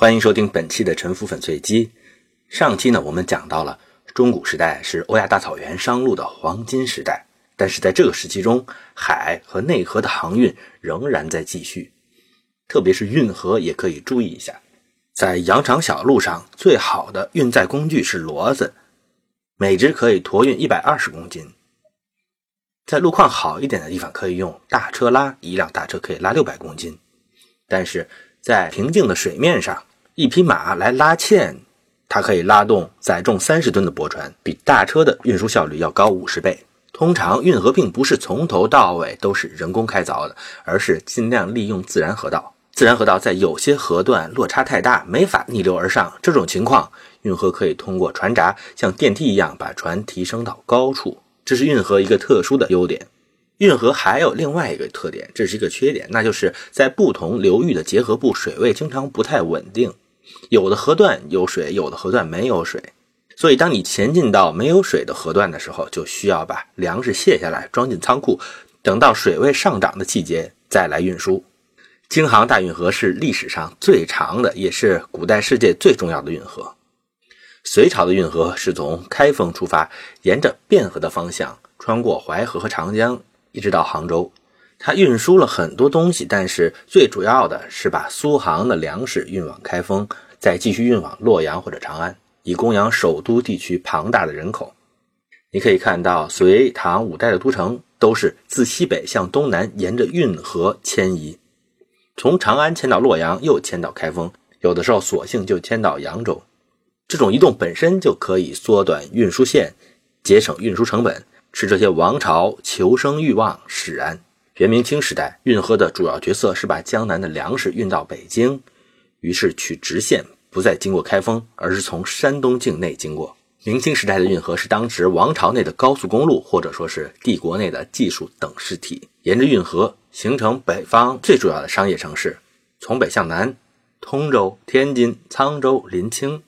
欢迎收听本期的沉浮粉碎机。上期呢，我们讲到了中古时代是欧亚大草原商路的黄金时代，但是在这个时期中，海和内河的航运仍然在继续，特别是运河也可以注意一下。在羊肠小路上，最好的运载工具是骡子，每只可以驮运一百二十公斤。在路况好一点的地方，可以用大车拉，一辆大车可以拉六百公斤，但是在平静的水面上。一匹马来拉纤，它可以拉动载重三十吨的驳船，比大车的运输效率要高五十倍。通常运河并不是从头到尾都是人工开凿的，而是尽量利用自然河道。自然河道在有些河段落差太大，没法逆流而上。这种情况，运河可以通过船闸像电梯一样把船提升到高处，这是运河一个特殊的优点。运河还有另外一个特点，这是一个缺点，那就是在不同流域的结合部，水位经常不太稳定。有的河段有水，有的河段没有水，所以当你前进到没有水的河段的时候，就需要把粮食卸下来装进仓库，等到水位上涨的季节再来运输。京杭大运河是历史上最长的，也是古代世界最重要的运河。隋朝的运河是从开封出发，沿着汴河的方向，穿过淮河和长江，一直到杭州。它运输了很多东西，但是最主要的是把苏杭的粮食运往开封，再继续运往洛阳或者长安，以供养首都地区庞大的人口。你可以看到，隋唐五代的都城都是自西北向东南沿着运河迁移，从长安迁到洛阳，又迁到开封，有的时候索性就迁到扬州。这种移动本身就可以缩短运输线，节省运输成本，使这些王朝求生欲望使然。元明清时代，运河的主要角色是把江南的粮食运到北京，于是取直线，不再经过开封，而是从山东境内经过。明清时代的运河是当时王朝内的高速公路，或者说是帝国内的技术等式体，沿着运河形成北方最主要的商业城市。从北向南，通州、天津、沧州、临清，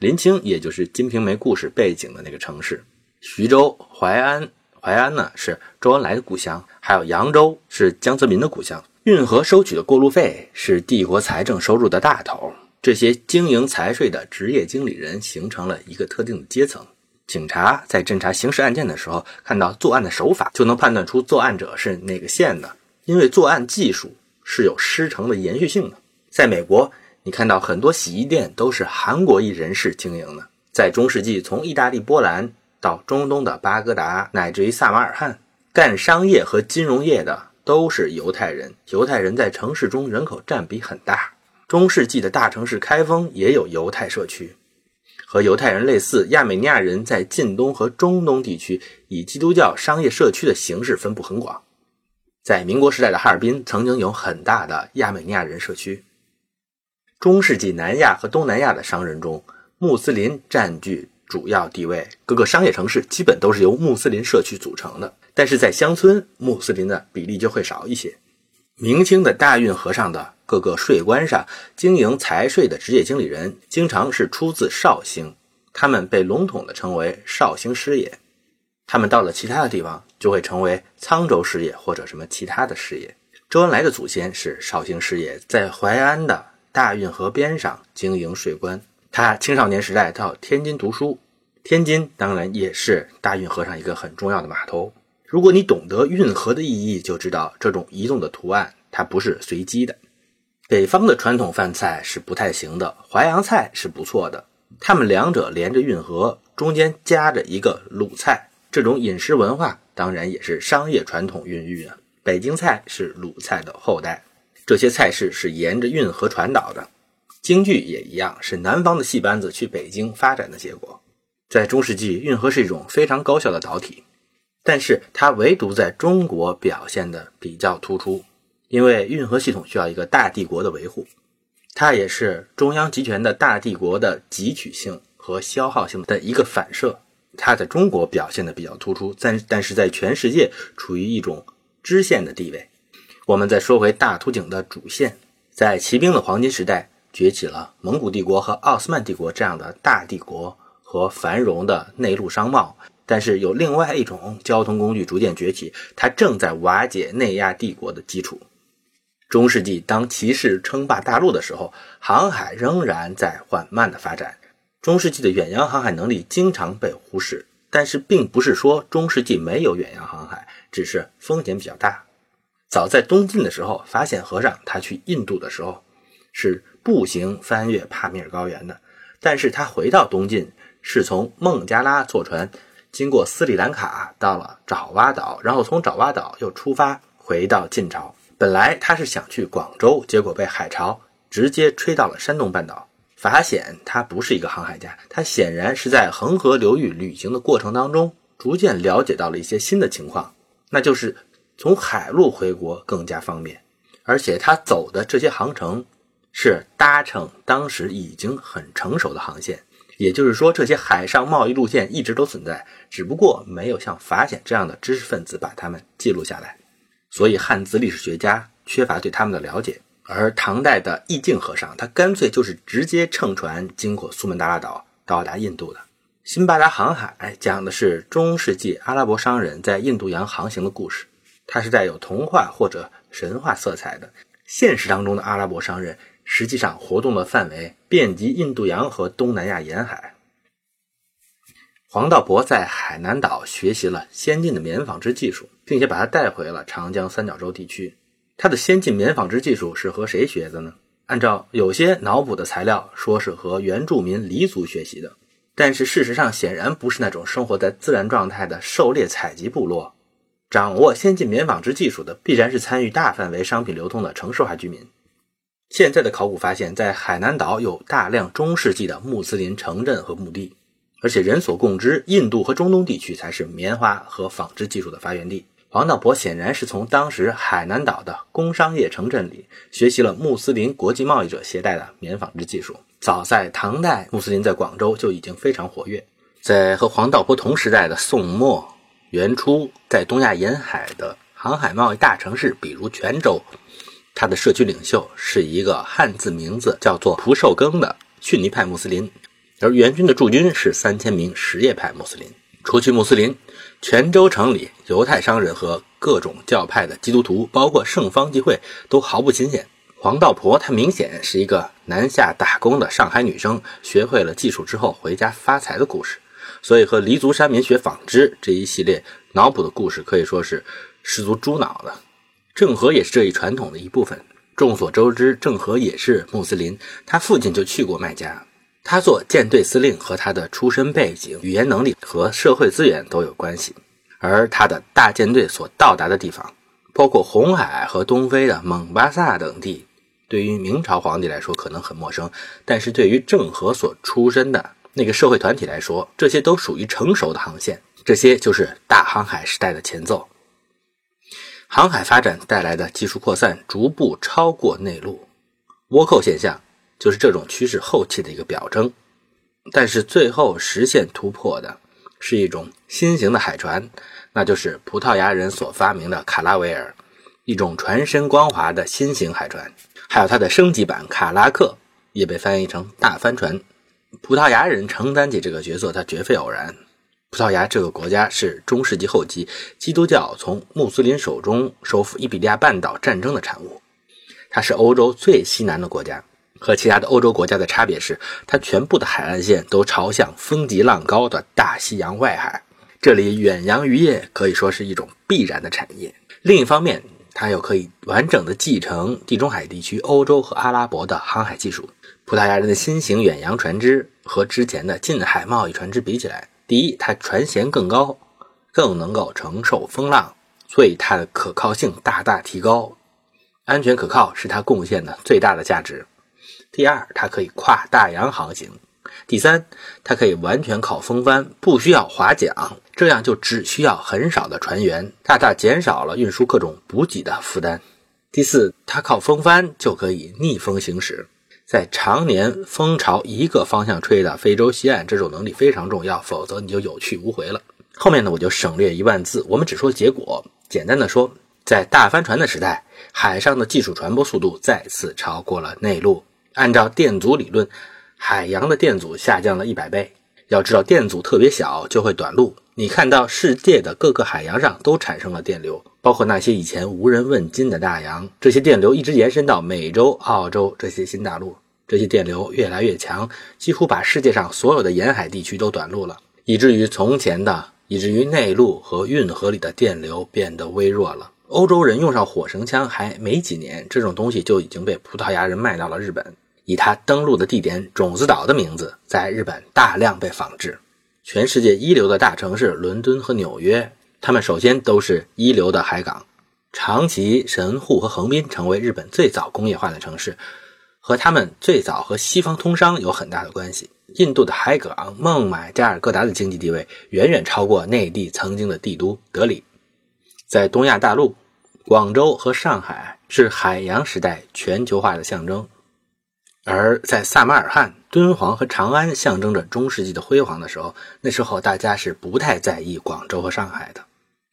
临清也就是《金瓶梅》故事背景的那个城市，徐州、淮安。淮安呢是周恩来的故乡，还有扬州是江泽民的故乡。运河收取的过路费是帝国财政收入的大头。这些经营财税的职业经理人形成了一个特定的阶层。警察在侦查刑事案件的时候，看到作案的手法，就能判断出作案者是哪个县的，因为作案技术是有师承的延续性的。在美国，你看到很多洗衣店都是韩国裔人士经营的。在中世纪，从意大利、波兰。到中东的巴格达，乃至于萨马尔罕，干商业和金融业的都是犹太人。犹太人在城市中人口占比很大。中世纪的大城市开封也有犹太社区，和犹太人类似，亚美尼亚人在近东和中东地区以基督教商业社区的形式分布很广。在民国时代的哈尔滨，曾经有很大的亚美尼亚人社区。中世纪南亚和东南亚的商人中，穆斯林占据。主要地位，各个商业城市基本都是由穆斯林社区组成的，但是在乡村，穆斯林的比例就会少一些。明清的大运河上的各个税关上经营财税的职业经理人，经常是出自绍兴，他们被笼统的称为绍兴师爷。他们到了其他的地方，就会成为沧州师爷或者什么其他的师爷。周恩来的祖先是绍兴师爷，在淮安的大运河边上经营税关。他青少年时代到天津读书，天津当然也是大运河上一个很重要的码头。如果你懂得运河的意义，就知道这种移动的图案它不是随机的。北方的传统饭菜是不太行的，淮扬菜是不错的。他们两者连着运河，中间夹着一个鲁菜，这种饮食文化当然也是商业传统孕育的。北京菜是鲁菜的后代，这些菜式是沿着运河传导的。京剧也一样，是南方的戏班子去北京发展的结果。在中世纪，运河是一种非常高效的导体，但是它唯独在中国表现的比较突出，因为运河系统需要一个大帝国的维护，它也是中央集权的大帝国的汲取性和消耗性的一个反射。它在中国表现的比较突出，但但是在全世界处于一种支线的地位。我们再说回大图景的主线，在骑兵的黄金时代。崛起了蒙古帝国和奥斯曼帝国这样的大帝国和繁荣的内陆商贸，但是有另外一种交通工具逐渐崛起，它正在瓦解内亚帝国的基础。中世纪当骑士称霸大陆的时候，航海仍然在缓慢的发展。中世纪的远洋航海能力经常被忽视，但是并不是说中世纪没有远洋航海，只是风险比较大。早在东晋的时候，法显和尚他去印度的时候是步行翻越帕米尔高原的，但是他回到东晋是从孟加拉坐船经过斯里兰卡到了爪哇岛，然后从爪哇岛又出发回到晋朝。本来他是想去广州，结果被海潮直接吹到了山东半岛。法显他不是一个航海家，他显然是在恒河流域旅行的过程当中，逐渐了解到了一些新的情况，那就是从海路回国更加方便，而且他走的这些航程是搭乘当时已经很成熟的航线，也就是说，这些海上贸易路线一直都存在，只不过没有像法显这样的知识分子把它们记录下来。所以汉字历史学家缺乏对他们的了解，而唐代的义净和尚，他干脆就是直接乘船经过苏门答腊岛到达印度的。辛巴达航海讲的是中世纪阿拉伯商人在印度洋航行的故事，它是带有童话或者神话色彩的。现实当中的阿拉伯商人实际上活动的范围遍及印度洋和东南亚沿海。黄道婆在海南岛学习了先进的棉纺织技术。并且把它带回了长江三角洲地区。他的先进棉纺织技术是和谁学的呢？按照有些脑补的材料，说是和原住民黎族学习的。但是事实上，显然不是那种生活在自然状态的狩猎采集部落。掌握先进棉纺织技术的，必然是参与大范围商品流通的城市化居民。现在的考古发现，在海南岛有大量中世纪的穆斯林城镇和墓地，而且人所共知，印度和中东地区才是棉花和纺织技术的发源地。黄道婆显然是从当时海南岛的工商业城镇里学习了穆斯林国际贸易者携带的棉纺织技术。早在唐代，穆斯林在广州就已经非常活跃。在和黄道婆同时代的宋末元初，在东亚沿海的航海贸易大城市，比如泉州，他的社区领袖是一个汉字名字叫做蒲寿庚的逊尼派穆斯林，而元军的驻军是三千名什叶派穆斯林。除去穆斯林。泉州城里，犹太商人和各种教派的基督徒，包括圣方济会，都毫不新鲜。黄道婆她明显是一个南下打工的上海女生，学会了技术之后回家发财的故事。所以和黎族山民学纺织这一系列脑补的故事，可以说是十足猪脑的。郑和也是这一传统的一部分。众所周知，郑和也是穆斯林，他父亲就去过麦加。他做舰队司令和他的出身背景、语言能力和社会资源都有关系，而他的大舰队所到达的地方，包括红海和东非的蒙巴萨等地，对于明朝皇帝来说可能很陌生，但是对于郑和所出身的那个社会团体来说，这些都属于成熟的航线，这些就是大航海时代的前奏。航海发展带来的技术扩散，逐步超过内陆，倭寇现象。就是这种趋势后期的一个表征，但是最后实现突破的是一种新型的海船，那就是葡萄牙人所发明的卡拉维尔，一种船身光滑的新型海船，还有它的升级版卡拉克，也被翻译成大帆船。葡萄牙人承担起这个角色，它绝非偶然。葡萄牙这个国家是中世纪后期基督教从穆斯林手中收复伊比利亚半岛战争的产物，它是欧洲最西南的国家。和其他的欧洲国家的差别是，它全部的海岸线都朝向风急浪高的大西洋外海，这里远洋渔业可以说是一种必然的产业。另一方面，它又可以完整的继承地中海地区欧洲和阿拉伯的航海技术。葡萄牙人的新型远洋船只和之前的近海贸易船只比起来，第一，它船舷更高，更能够承受风浪，所以它的可靠性大大提高，安全可靠是它贡献的最大的价值。第二，它可以跨大洋航行；第三，它可以完全靠风帆，不需要划桨，这样就只需要很少的船员，大大减少了运输各种补给的负担。第四，它靠风帆就可以逆风行驶，在常年风朝一个方向吹的非洲西岸，这种能力非常重要，否则你就有去无回了。后面呢，我就省略一万字，我们只说结果。简单的说，在大帆船的时代，海上的技术传播速度再次超过了内陆。按照电阻理论，海洋的电阻下降了一百倍。要知道，电阻特别小就会短路，你看到世界的各个海洋上都产生了电流，包括那些以前无人问津的大洋。这些电流一直延伸到美洲、澳洲这些新大陆。这些电流越来越强，几乎把世界上所有的沿海地区都短路了，以至于从前的，以至于内陆和运河里的电流变得微弱了。欧洲人用上火绳枪还没几年，这种东西就已经被葡萄牙人卖到了日本，以他登陆的地点种子岛的名字，在日本大量被仿制。全世界一流的大城市伦敦和纽约，他们首先都是一流的海港。长崎、神户和横滨成为日本最早工业化的城市，和他们最早和西方通商有很大的关系。印度的海港孟买、加尔各答的经济地位远远超过内地曾经的帝都德里。在东亚大陆，广州和上海是海洋时代全球化的象征。而在萨马尔罕、敦煌和长安象征着中世纪的辉煌的时候，那时候大家是不太在意广州和上海的。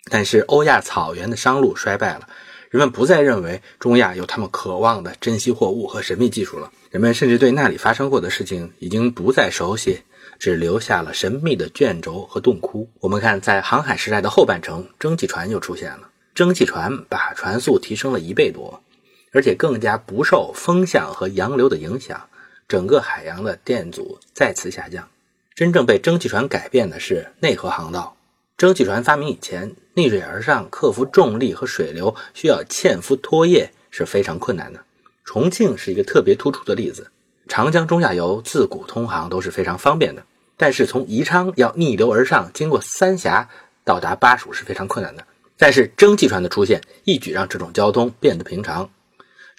但是欧亚草原的商路衰败了，人们不再认为中亚有他们渴望的珍稀货物和神秘技术了。人们甚至对那里发生过的事情已经不再熟悉，只留下了神秘的卷轴和洞窟。我们看，在航海时代的后半程，蒸汽船又出现了，蒸汽船把船速提升了一倍多。而且更加不受风向和洋流的影响，整个海洋的电阻再次下降。真正被蒸汽船改变的是内河航道。蒸汽船发明以前，逆水而上克服重力和水流需要纤夫拖曳是非常困难的。重庆是一个特别突出的例子。长江中下游自古通航都是非常方便的，但是从宜昌要逆流而上，经过三峡到达巴蜀是非常困难的。但是蒸汽船的出现，一举让这种交通变得平常。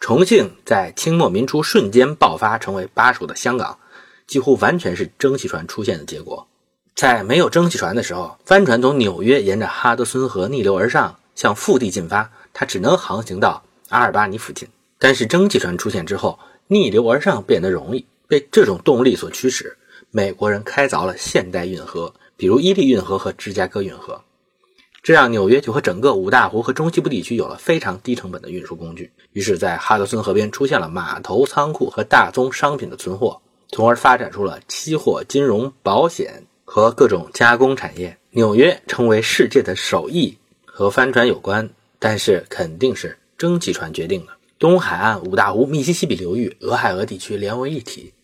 重庆在清末民初瞬间爆发，成为巴蜀的香港，几乎完全是蒸汽船出现的结果。在没有蒸汽船的时候，帆船从纽约沿着哈德森河逆流而上，向腹地进发，它只能航行到阿尔巴尼附近。但是蒸汽船出现之后，逆流而上变得容易，被这种动力所驱使。美国人开凿了现代运河，比如伊利运河和芝加哥运河。这样，纽约就和整个五大湖和中西部地区有了非常低成本的运输工具。于是，在哈德森河边出现了码头、仓库和大宗商品的存货，从而发展出了期货、金融、保险和各种加工产业。纽约成为世界的首义，和帆船有关，但是肯定是蒸汽船决定的。东海岸、五大湖、密西西比流域、俄亥俄地区连为一体，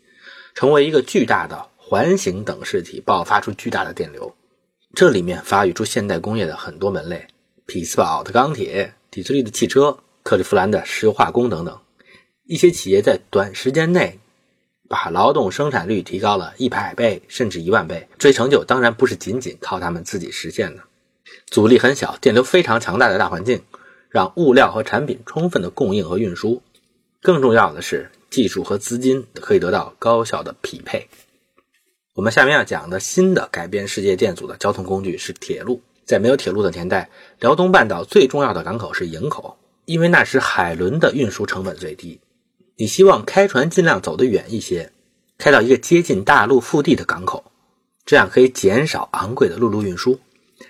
成为一个巨大的环形等式体，爆发出巨大的电流。这里面发育出现代工业的很多门类，匹兹堡的钢铁、底特律的汽车、克利夫兰的石油化工等等。一些企业在短时间内把劳动生产率提高了一百倍甚至一万倍。这成就当然不是仅仅靠他们自己实现的，阻力很小、电流非常强大的大环境，让物料和产品充分的供应和运输。更重要的是，技术和资金可以得到高效的匹配。我们下面要讲的新的改变世界电阻的交通工具是铁路。在没有铁路的年代，辽东半岛最重要的港口是营口，因为那时海轮的运输成本最低。你希望开船尽量走得远一些，开到一个接近大陆腹地的港口，这样可以减少昂贵的陆路运输。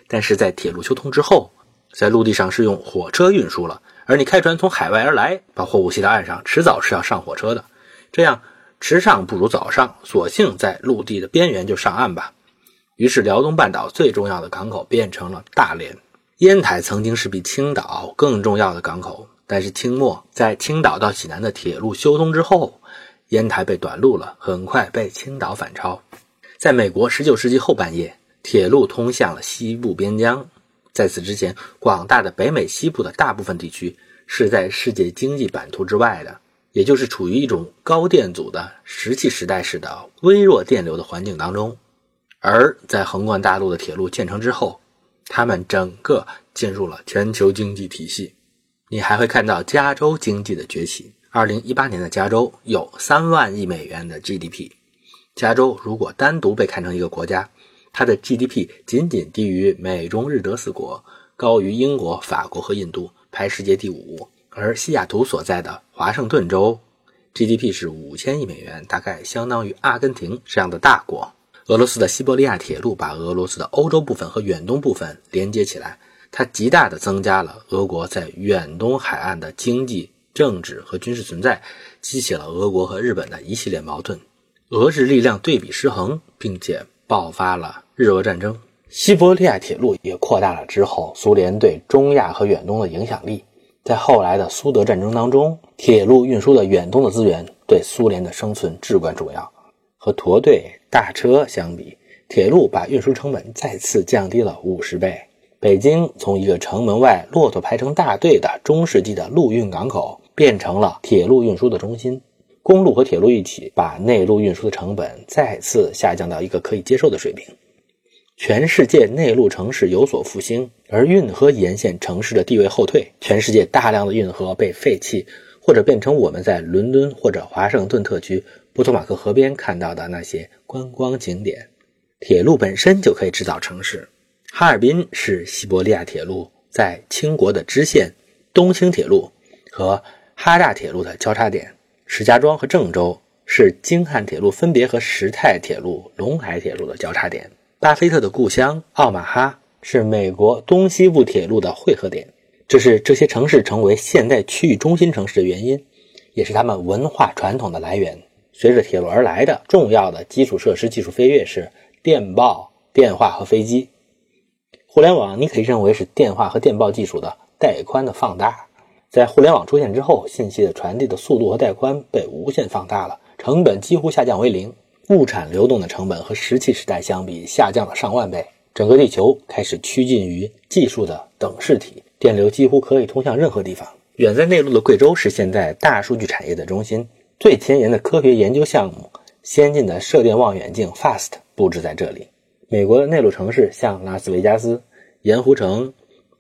但是在铁路修通之后，在陆地上是用火车运输了，而你开船从海外而来，把货物卸到岸上，迟早是要上火车的。这样。迟上不如早上，索性在陆地的边缘就上岸吧。于是，辽东半岛最重要的港口变成了大连。烟台曾经是比青岛更重要的港口，但是清末在青岛到济南的铁路修通之后，烟台被短路了，很快被青岛反超。在美国19世纪后半叶，铁路通向了西部边疆。在此之前，广大的北美西部的大部分地区是在世界经济版图之外的。也就是处于一种高电阻的石器时代式的微弱电流的环境当中，而在横贯大陆的铁路建成之后，他们整个进入了全球经济体系。你还会看到加州经济的崛起。二零一八年的加州有三万亿美元的 GDP。加州如果单独被看成一个国家，它的 GDP 仅仅低于美中日德四国，高于英国、法国和印度，排世界第五。而西雅图所在的华盛顿州，GDP 是五千亿美元，大概相当于阿根廷这样的大国。俄罗斯的西伯利亚铁路把俄罗斯的欧洲部分和远东部分连接起来，它极大地增加了俄国在远东海岸的经济、政治和军事存在，激起了俄国和日本的一系列矛盾。俄日力量对比失衡，并且爆发了日俄战争。西伯利亚铁路也扩大了之后苏联对中亚和远东的影响力。在后来的苏德战争当中，铁路运输的远东的资源对苏联的生存至关重要。和驼队、大车相比，铁路把运输成本再次降低了五十倍。北京从一个城门外骆驼排成大队的中世纪的陆运港口，变成了铁路运输的中心。公路和铁路一起，把内陆运输的成本再次下降到一个可以接受的水平。全世界内陆城市有所复兴，而运河沿线城市的地位后退。全世界大量的运河被废弃，或者变成我们在伦敦或者华盛顿特区波托马克河边看到的那些观光景点。铁路本身就可以制造城市。哈尔滨是西伯利亚铁路在清国的支线，东清铁路和哈大铁路的交叉点。石家庄和郑州是京汉铁路分别和石泰铁路、陇海铁路的交叉点。巴菲特的故乡奥马哈是美国东西部铁路的汇合点，这是这些城市成为现代区域中心城市的原因，也是他们文化传统的来源。随着铁路而来的重要的基础设施技术飞跃是电报、电话和飞机。互联网你可以认为是电话和电报技术的带宽的放大。在互联网出现之后，信息的传递的速度和带宽被无限放大了，成本几乎下降为零。物产流动的成本和石器时代相比下降了上万倍，整个地球开始趋近于技术的等式体，电流几乎可以通向任何地方。远在内陆的贵州是现在大数据产业的中心，最前沿的科学研究项目、先进的射电望远镜 FAST 布置在这里。美国的内陆城市像拉斯维加斯、盐湖城、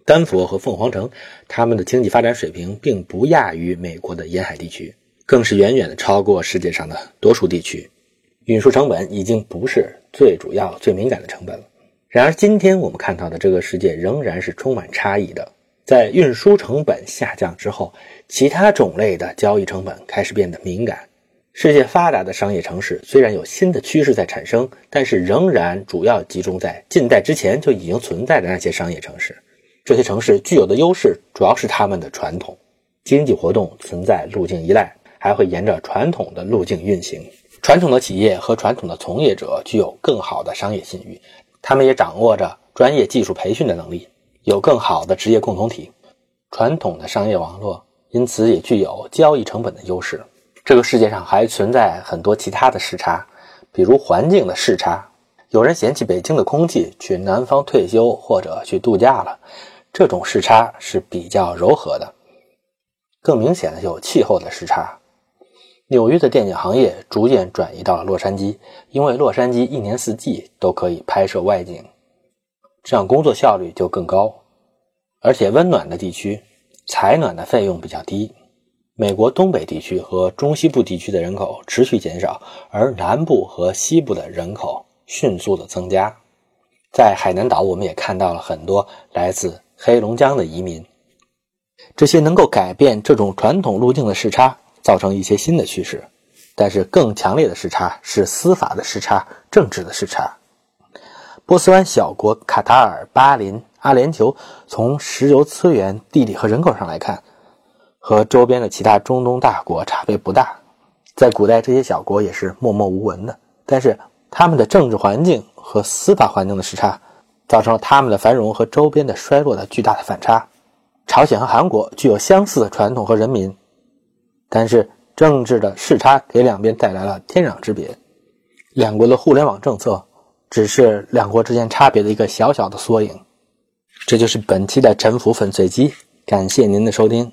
丹佛和凤凰城，他们的经济发展水平并不亚于美国的沿海地区，更是远远的超过世界上的多数地区。运输成本已经不是最主要、最敏感的成本了。然而，今天我们看到的这个世界仍然是充满差异的。在运输成本下降之后，其他种类的交易成本开始变得敏感。世界发达的商业城市虽然有新的趋势在产生，但是仍然主要集中在近代之前就已经存在的那些商业城市。这些城市具有的优势主要是他们的传统经济活动存在路径依赖，还会沿着传统的路径运行。传统的企业和传统的从业者具有更好的商业信誉，他们也掌握着专业技术培训的能力，有更好的职业共同体。传统的商业网络因此也具有交易成本的优势。这个世界上还存在很多其他的时差，比如环境的视差。有人嫌弃北京的空气，去南方退休或者去度假了，这种视差是比较柔和的。更明显的有气候的时差。纽约的电影行业逐渐转移到了洛杉矶，因为洛杉矶一年四季都可以拍摄外景，这样工作效率就更高。而且温暖的地区采暖的费用比较低。美国东北地区和中西部地区的人口持续减少，而南部和西部的人口迅速的增加。在海南岛，我们也看到了很多来自黑龙江的移民。这些能够改变这种传统路径的视差。造成一些新的趋势，但是更强烈的时差是司法的时差、政治的时差。波斯湾小国卡塔尔、巴林、阿联酋，从石油资源、地理和人口上来看，和周边的其他中东大国差别不大。在古代，这些小国也是默默无闻的，但是他们的政治环境和司法环境的时差，造成了他们的繁荣和周边的衰落的巨大的反差。朝鲜和韩国具有相似的传统和人民。但是政治的视差给两边带来了天壤之别，两国的互联网政策只是两国之间差别的一个小小的缩影。这就是本期的沉浮粉碎机，感谢您的收听。